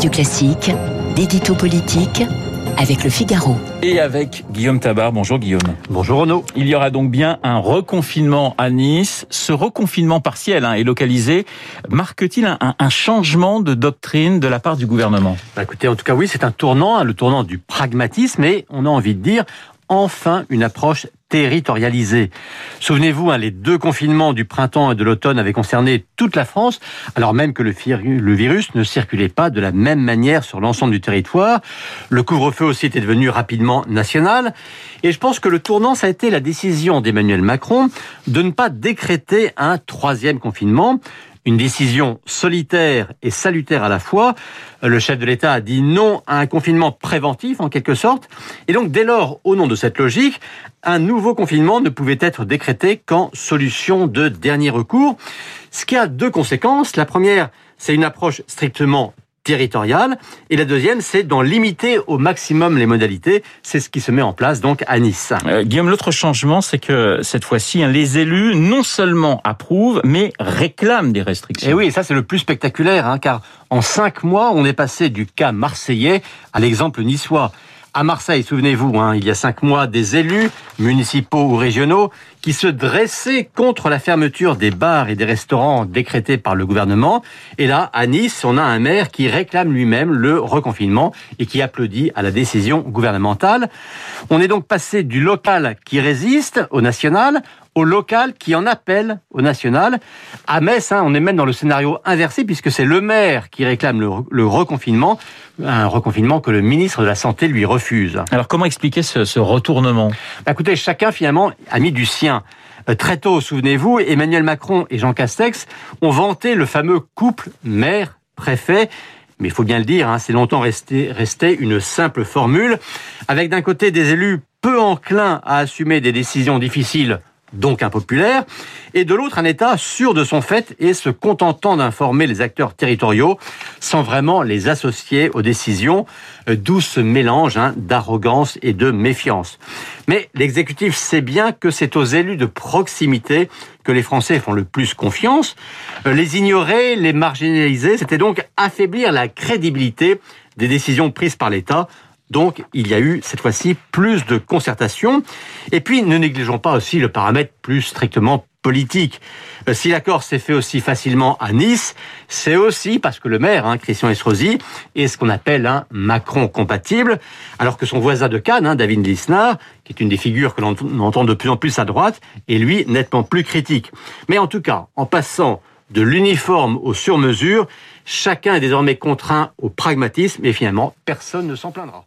Radio Classique, d'édito politique avec le Figaro. Et avec Guillaume Tabar. Bonjour Guillaume. Bonjour Renaud. Il y aura donc bien un reconfinement à Nice. Ce reconfinement partiel hein, et localisé marque-t-il un, un, changement de doctrine de la part du gouvernement? Bah Écoutez, en tout cas oui, c'est un tournant, hein, le tournant du pragmatisme et on a envie de dire enfin une approche territorialisée. Souvenez-vous, hein, les deux confinements du printemps et de l'automne avaient concerné toute la France, alors même que le, virus ne circulait pas de la même manière sur l'ensemble du territoire. Le couvre-feu aussi était devenu rapidement national. Et je pense que le tournant, ça a été la décision d'Emmanuel Macron de ne pas décréter un troisième confinement, une décision solitaire et salutaire à la fois. Le chef de l'État a dit non à un confinement préventif en quelque sorte. Et donc dès lors, au nom de cette logique, un nouveau confinement ne pouvait être décrété qu'en solution de dernier recours. Ce qui a deux conséquences. La première, c'est une approche strictement territoriale. Et la deuxième, c'est d'en limiter au maximum les modalités. C'est ce qui se met en place donc à Nice. Euh, Guillaume, l'autre changement, c'est que cette fois-ci, hein, les élus non seulement approuvent, mais réclament des restrictions. Et oui, ça c'est le plus spectaculaire, hein, car en cinq mois, on est passé du cas marseillais à l'exemple niçois. À Marseille, souvenez-vous, hein, il y a cinq mois, des élus, municipaux ou régionaux, qui se dressaient contre la fermeture des bars et des restaurants décrétés par le gouvernement. Et là, à Nice, on a un maire qui réclame lui-même le reconfinement et qui applaudit à la décision gouvernementale. On est donc passé du local qui résiste au national au local qui en appelle au national. À Metz, hein, on est même dans le scénario inversé puisque c'est le maire qui réclame le, reconfinement, un reconfinement que le ministre de la Santé lui refuse. Alors comment expliquer ce, ce retournement? Bah, Écoutez, chacun finalement a mis du sien. Euh, très tôt, souvenez-vous, Emmanuel Macron et Jean Castex ont vanté le fameux couple maire-préfet mais il faut bien le dire, hein, c'est longtemps resté, resté une simple formule, avec d'un côté des élus peu enclins à assumer des décisions difficiles donc impopulaire, et de l'autre un État sûr de son fait et se contentant d'informer les acteurs territoriaux sans vraiment les associer aux décisions, euh, d'où ce mélange hein, d'arrogance et de méfiance. Mais l'exécutif sait bien que c'est aux élus de proximité que les Français font le plus confiance. Euh, les ignorer, les marginaliser, c'était donc affaiblir la crédibilité des décisions prises par l'État donc, il y a eu cette fois-ci plus de concertation. Et puis, ne négligeons pas aussi le paramètre plus strictement politique. Euh, si l'accord s'est fait aussi facilement à Nice, c'est aussi parce que le maire, hein, Christian Estrosi, est ce qu'on appelle un Macron compatible, alors que son voisin de Cannes, hein, David Lisnard, qui est une des figures que l'on entend de plus en plus à droite, est lui nettement plus critique. Mais en tout cas, en passant de l'uniforme au sur-mesure, chacun est désormais contraint au pragmatisme et finalement, personne ne s'en plaindra.